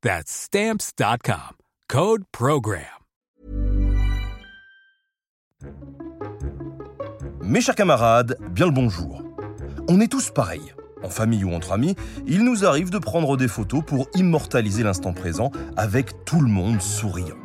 That's Stamps.com. Code PROGRAM. Mes chers camarades, bien le bonjour. On est tous pareils. En famille ou entre amis, il nous arrive de prendre des photos pour immortaliser l'instant présent avec tout le monde souriant.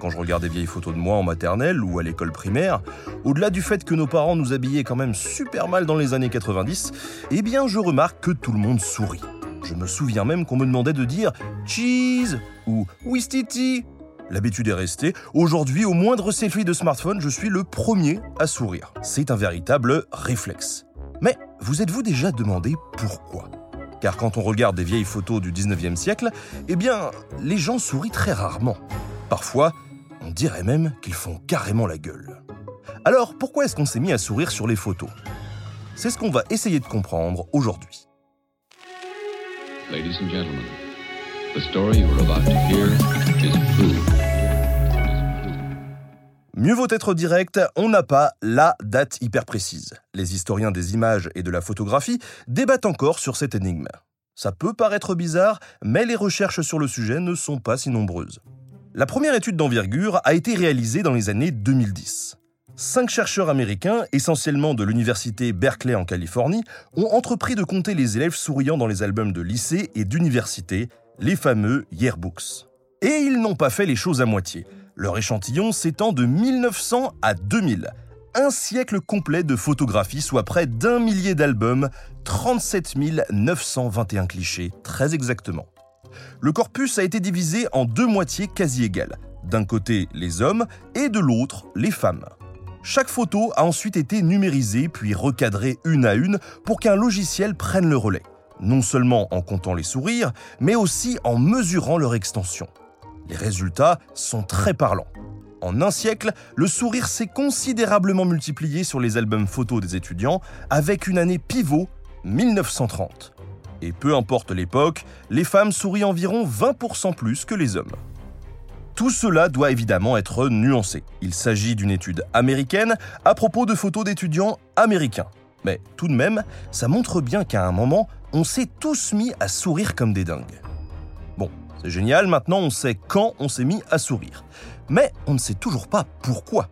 Quand je regarde des vieilles photos de moi en maternelle ou à l'école primaire, au-delà du fait que nos parents nous habillaient quand même super mal dans les années 90, eh bien je remarque que tout le monde sourit. Je me souviens même qu'on me demandait de dire cheese ou wistiti. L'habitude est restée. Aujourd'hui, au moindre selfie de smartphone, je suis le premier à sourire. C'est un véritable réflexe. Mais vous êtes-vous déjà demandé pourquoi? Car quand on regarde des vieilles photos du 19e siècle, eh bien, les gens sourient très rarement. Parfois, on dirait même qu'ils font carrément la gueule. Alors, pourquoi est-ce qu'on s'est mis à sourire sur les photos? C'est ce qu'on va essayer de comprendre aujourd'hui. Ladies and gentlemen, the story you are about to hear is true. Mieux vaut être direct, on n'a pas la date hyper précise. Les historiens des images et de la photographie débattent encore sur cette énigme. Ça peut paraître bizarre, mais les recherches sur le sujet ne sont pas si nombreuses. La première étude d'envergure a été réalisée dans les années 2010. Cinq chercheurs américains, essentiellement de l'université Berkeley en Californie, ont entrepris de compter les élèves souriant dans les albums de lycée et d'université, les fameux yearbooks. Et ils n'ont pas fait les choses à moitié. Leur échantillon s'étend de 1900 à 2000. Un siècle complet de photographie, soit près d'un millier d'albums, 37 921 clichés, très exactement. Le corpus a été divisé en deux moitiés quasi égales. D'un côté, les hommes, et de l'autre, les femmes. Chaque photo a ensuite été numérisée puis recadrée une à une pour qu'un logiciel prenne le relais, non seulement en comptant les sourires, mais aussi en mesurant leur extension. Les résultats sont très parlants. En un siècle, le sourire s'est considérablement multiplié sur les albums photos des étudiants, avec une année pivot, 1930. Et peu importe l'époque, les femmes sourient environ 20% plus que les hommes. Tout cela doit évidemment être nuancé. Il s'agit d'une étude américaine à propos de photos d'étudiants américains. Mais tout de même, ça montre bien qu'à un moment, on s'est tous mis à sourire comme des dingues. Bon, c'est génial, maintenant on sait quand on s'est mis à sourire. Mais on ne sait toujours pas pourquoi.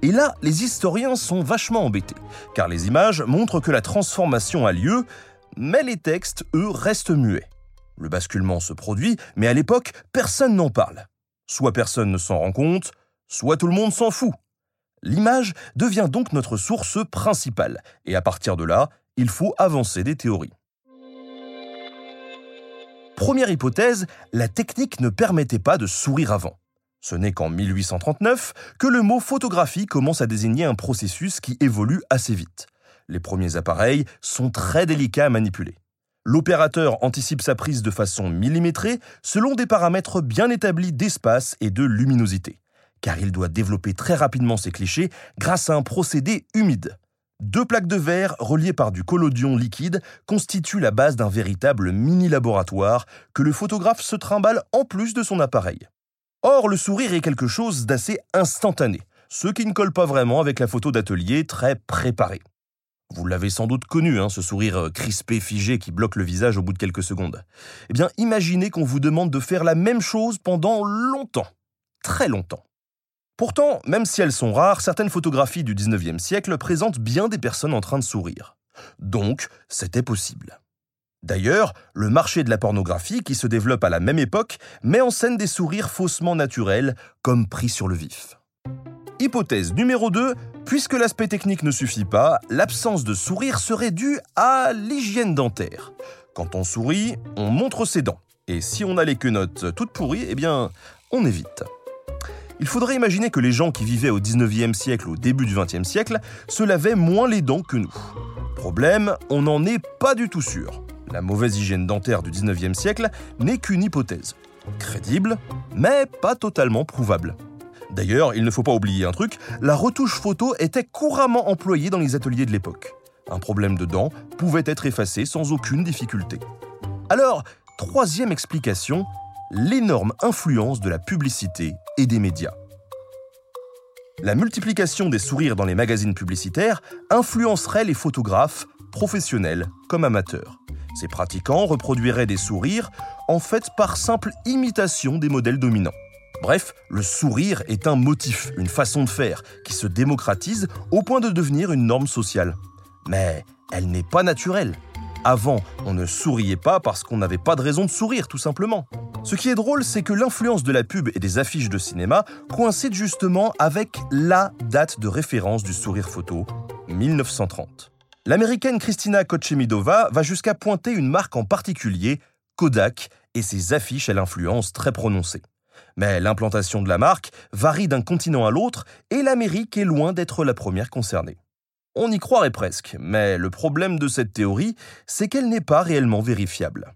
Et là, les historiens sont vachement embêtés, car les images montrent que la transformation a lieu, mais les textes, eux, restent muets. Le basculement se produit, mais à l'époque, personne n'en parle. Soit personne ne s'en rend compte, soit tout le monde s'en fout. L'image devient donc notre source principale, et à partir de là, il faut avancer des théories. Première hypothèse, la technique ne permettait pas de sourire avant. Ce n'est qu'en 1839 que le mot photographie commence à désigner un processus qui évolue assez vite. Les premiers appareils sont très délicats à manipuler. L'opérateur anticipe sa prise de façon millimétrée selon des paramètres bien établis d'espace et de luminosité, car il doit développer très rapidement ses clichés grâce à un procédé humide. Deux plaques de verre reliées par du collodion liquide constituent la base d'un véritable mini-laboratoire que le photographe se trimballe en plus de son appareil. Or, le sourire est quelque chose d'assez instantané, ce qui ne colle pas vraiment avec la photo d'atelier très préparée. Vous l'avez sans doute connu, hein, ce sourire euh, crispé, figé qui bloque le visage au bout de quelques secondes. Eh bien, imaginez qu'on vous demande de faire la même chose pendant longtemps. Très longtemps. Pourtant, même si elles sont rares, certaines photographies du 19e siècle présentent bien des personnes en train de sourire. Donc, c'était possible. D'ailleurs, le marché de la pornographie, qui se développe à la même époque, met en scène des sourires faussement naturels, comme pris sur le vif. Hypothèse numéro 2, puisque l'aspect technique ne suffit pas, l'absence de sourire serait due à l'hygiène dentaire. Quand on sourit, on montre ses dents. Et si on a les quenottes toutes pourries, eh bien, on évite. Il faudrait imaginer que les gens qui vivaient au 19e siècle, au début du 20e siècle, se lavaient moins les dents que nous. Problème, on n'en est pas du tout sûr. La mauvaise hygiène dentaire du 19e siècle n'est qu'une hypothèse. Crédible, mais pas totalement prouvable. D'ailleurs, il ne faut pas oublier un truc, la retouche photo était couramment employée dans les ateliers de l'époque. Un problème de dents pouvait être effacé sans aucune difficulté. Alors, troisième explication, l'énorme influence de la publicité et des médias. La multiplication des sourires dans les magazines publicitaires influencerait les photographes, professionnels comme amateurs. Ces pratiquants reproduiraient des sourires en fait par simple imitation des modèles dominants. Bref, le sourire est un motif, une façon de faire, qui se démocratise au point de devenir une norme sociale. Mais elle n'est pas naturelle. Avant, on ne souriait pas parce qu'on n'avait pas de raison de sourire, tout simplement. Ce qui est drôle, c'est que l'influence de la pub et des affiches de cinéma coïncide justement avec la date de référence du sourire photo, 1930. L'américaine Christina Kochemidova va jusqu'à pointer une marque en particulier, Kodak, et ses affiches à l'influence très prononcée. Mais l'implantation de la marque varie d'un continent à l'autre et l'Amérique est loin d'être la première concernée. On y croirait presque, mais le problème de cette théorie, c'est qu'elle n'est pas réellement vérifiable.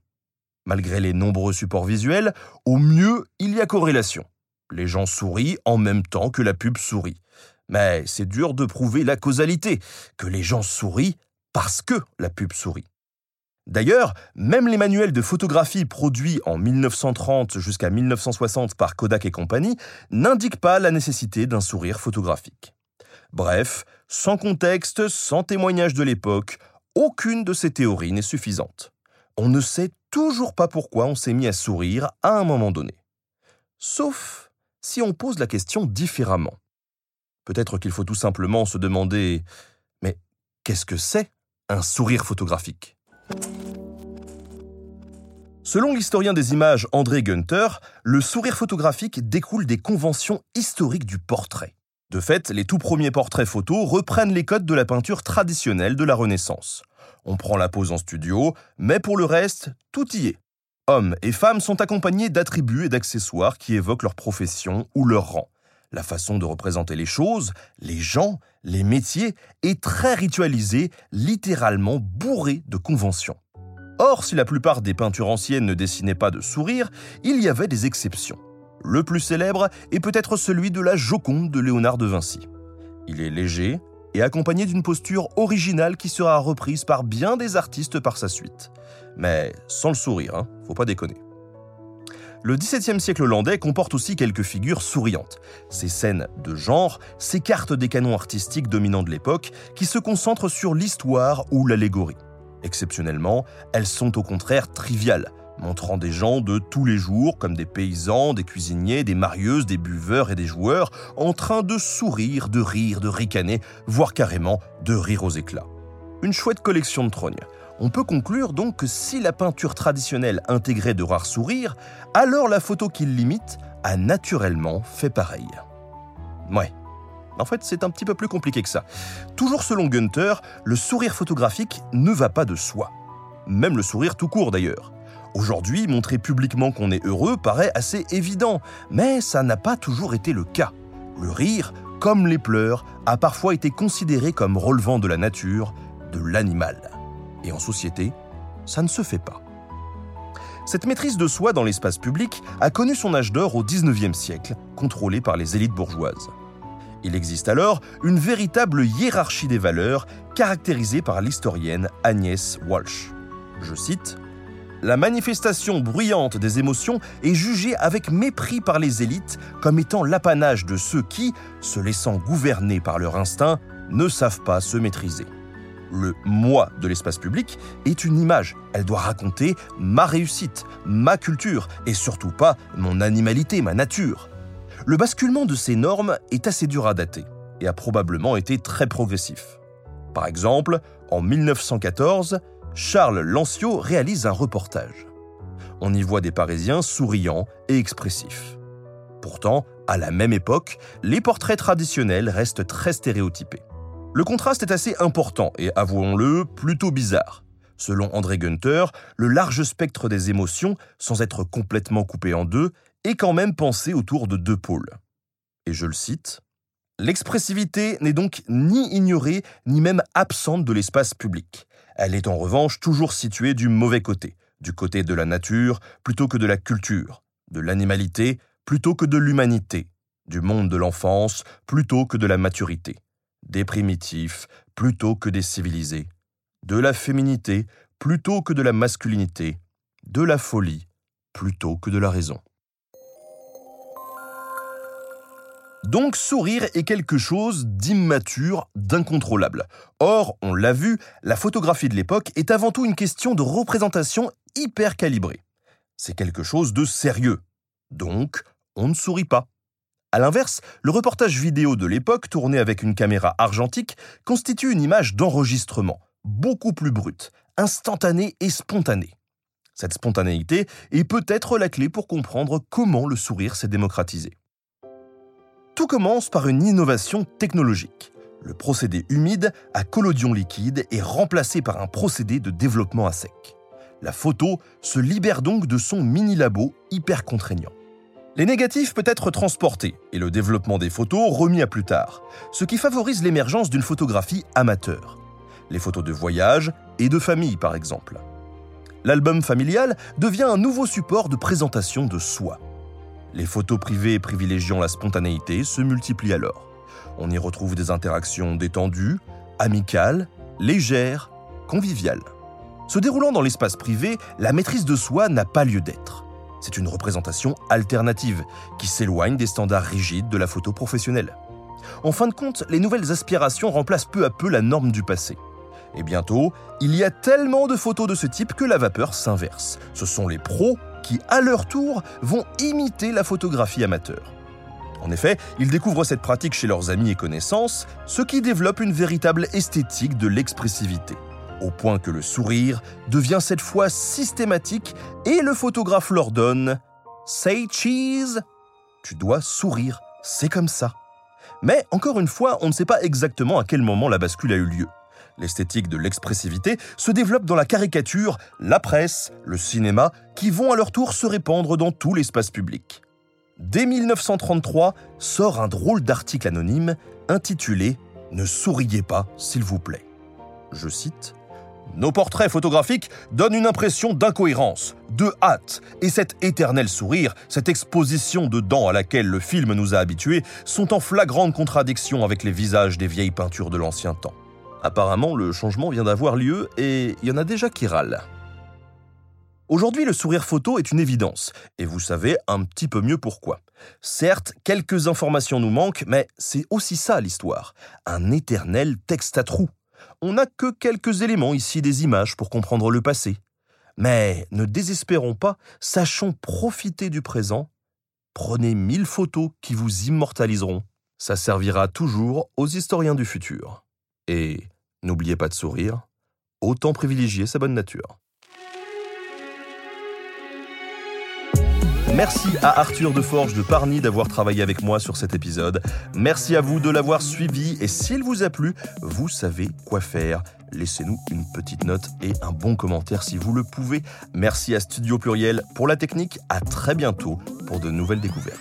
Malgré les nombreux supports visuels, au mieux, il y a corrélation. Les gens sourient en même temps que la pub sourit. Mais c'est dur de prouver la causalité, que les gens sourient parce que la pub sourit. D'ailleurs, même les manuels de photographie produits en 1930 jusqu'à 1960 par Kodak et compagnie n'indiquent pas la nécessité d'un sourire photographique. Bref, sans contexte, sans témoignage de l'époque, aucune de ces théories n'est suffisante. On ne sait toujours pas pourquoi on s'est mis à sourire à un moment donné. Sauf si on pose la question différemment. Peut-être qu'il faut tout simplement se demander Mais qu'est-ce que c'est un sourire photographique? Selon l'historien des images André Gunther, le sourire photographique découle des conventions historiques du portrait. De fait, les tout premiers portraits photos reprennent les codes de la peinture traditionnelle de la Renaissance. On prend la pose en studio, mais pour le reste, tout y est. Hommes et femmes sont accompagnés d'attributs et d'accessoires qui évoquent leur profession ou leur rang. La façon de représenter les choses, les gens, les métiers est très ritualisée, littéralement bourrée de conventions. Or, si la plupart des peintures anciennes ne dessinaient pas de sourire, il y avait des exceptions. Le plus célèbre est peut-être celui de la Joconde de Léonard de Vinci. Il est léger et accompagné d'une posture originale qui sera reprise par bien des artistes par sa suite. Mais sans le sourire, hein, faut pas déconner. Le XVIIe siècle hollandais comporte aussi quelques figures souriantes. Ces scènes de genre s'écartent des canons artistiques dominants de l'époque qui se concentrent sur l'histoire ou l'allégorie. Exceptionnellement, elles sont au contraire triviales, montrant des gens de tous les jours, comme des paysans, des cuisiniers, des marieuses, des buveurs et des joueurs, en train de sourire, de rire, de ricaner, voire carrément de rire aux éclats. Une chouette collection de trognes. On peut conclure donc que si la peinture traditionnelle intégrait de rares sourires, alors la photo qui l'imite a naturellement fait pareil. Ouais. En fait, c'est un petit peu plus compliqué que ça. Toujours selon Gunther, le sourire photographique ne va pas de soi. Même le sourire tout court d'ailleurs. Aujourd'hui, montrer publiquement qu'on est heureux paraît assez évident, mais ça n'a pas toujours été le cas. Le rire, comme les pleurs, a parfois été considéré comme relevant de la nature, de l'animal. Et en société, ça ne se fait pas. Cette maîtrise de soi dans l'espace public a connu son âge d'or au XIXe siècle, contrôlée par les élites bourgeoises. Il existe alors une véritable hiérarchie des valeurs caractérisée par l'historienne Agnès Walsh. Je cite la manifestation bruyante des émotions est jugée avec mépris par les élites comme étant l'apanage de ceux qui, se laissant gouverner par leur instinct, ne savent pas se maîtriser. Le moi de l'espace public est une image. Elle doit raconter ma réussite, ma culture et surtout pas mon animalité, ma nature. Le basculement de ces normes est assez dur à dater et a probablement été très progressif. Par exemple, en 1914, Charles Lancio réalise un reportage. On y voit des Parisiens souriants et expressifs. Pourtant, à la même époque, les portraits traditionnels restent très stéréotypés. Le contraste est assez important et, avouons-le, plutôt bizarre. Selon André Günther, le large spectre des émotions, sans être complètement coupé en deux, est quand même pensé autour de deux pôles. Et je le cite L'expressivité n'est donc ni ignorée ni même absente de l'espace public. Elle est en revanche toujours située du mauvais côté, du côté de la nature plutôt que de la culture, de l'animalité plutôt que de l'humanité, du monde de l'enfance plutôt que de la maturité, des primitifs plutôt que des civilisés, de la féminité plutôt que de la masculinité, de la folie plutôt que de la raison. Donc sourire est quelque chose d'immature, d'incontrôlable. Or, on l'a vu, la photographie de l'époque est avant tout une question de représentation hyper calibrée. C'est quelque chose de sérieux. Donc, on ne sourit pas. A l'inverse, le reportage vidéo de l'époque, tourné avec une caméra argentique, constitue une image d'enregistrement, beaucoup plus brute, instantanée et spontanée. Cette spontanéité est peut-être la clé pour comprendre comment le sourire s'est démocratisé. Tout commence par une innovation technologique. Le procédé humide à collodion liquide est remplacé par un procédé de développement à sec. La photo se libère donc de son mini-labo hyper contraignant. Les négatifs peuvent être transportés et le développement des photos remis à plus tard, ce qui favorise l'émergence d'une photographie amateur. Les photos de voyage et de famille par exemple. L'album familial devient un nouveau support de présentation de soi. Les photos privées privilégiant la spontanéité se multiplient alors. On y retrouve des interactions détendues, amicales, légères, conviviales. Se déroulant dans l'espace privé, la maîtrise de soi n'a pas lieu d'être. C'est une représentation alternative qui s'éloigne des standards rigides de la photo professionnelle. En fin de compte, les nouvelles aspirations remplacent peu à peu la norme du passé. Et bientôt, il y a tellement de photos de ce type que la vapeur s'inverse. Ce sont les pros qui, à leur tour, vont imiter la photographie amateur. En effet, ils découvrent cette pratique chez leurs amis et connaissances, ce qui développe une véritable esthétique de l'expressivité, au point que le sourire devient cette fois systématique et le photographe leur donne Say cheese Tu dois sourire, c'est comme ça. Mais encore une fois, on ne sait pas exactement à quel moment la bascule a eu lieu. L'esthétique de l'expressivité se développe dans la caricature, la presse, le cinéma, qui vont à leur tour se répandre dans tout l'espace public. Dès 1933 sort un drôle d'article anonyme intitulé Ne souriez pas, s'il vous plaît. Je cite nos portraits photographiques donnent une impression d'incohérence, de hâte, et cet éternel sourire, cette exposition de dents à laquelle le film nous a habitués, sont en flagrante contradiction avec les visages des vieilles peintures de l'ancien temps. Apparemment, le changement vient d'avoir lieu et il y en a déjà qui râlent. Aujourd'hui, le sourire photo est une évidence, et vous savez un petit peu mieux pourquoi. Certes, quelques informations nous manquent, mais c'est aussi ça l'histoire, un éternel texte à trous. On n'a que quelques éléments ici des images pour comprendre le passé. Mais ne désespérons pas, sachons profiter du présent. Prenez mille photos qui vous immortaliseront. Ça servira toujours aux historiens du futur. Et n'oubliez pas de sourire, autant privilégier sa bonne nature. Merci à Arthur Deforge de Parny d'avoir travaillé avec moi sur cet épisode. Merci à vous de l'avoir suivi et s'il vous a plu, vous savez quoi faire. Laissez-nous une petite note et un bon commentaire si vous le pouvez. Merci à Studio Pluriel pour la technique. À très bientôt pour de nouvelles découvertes.